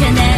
Trên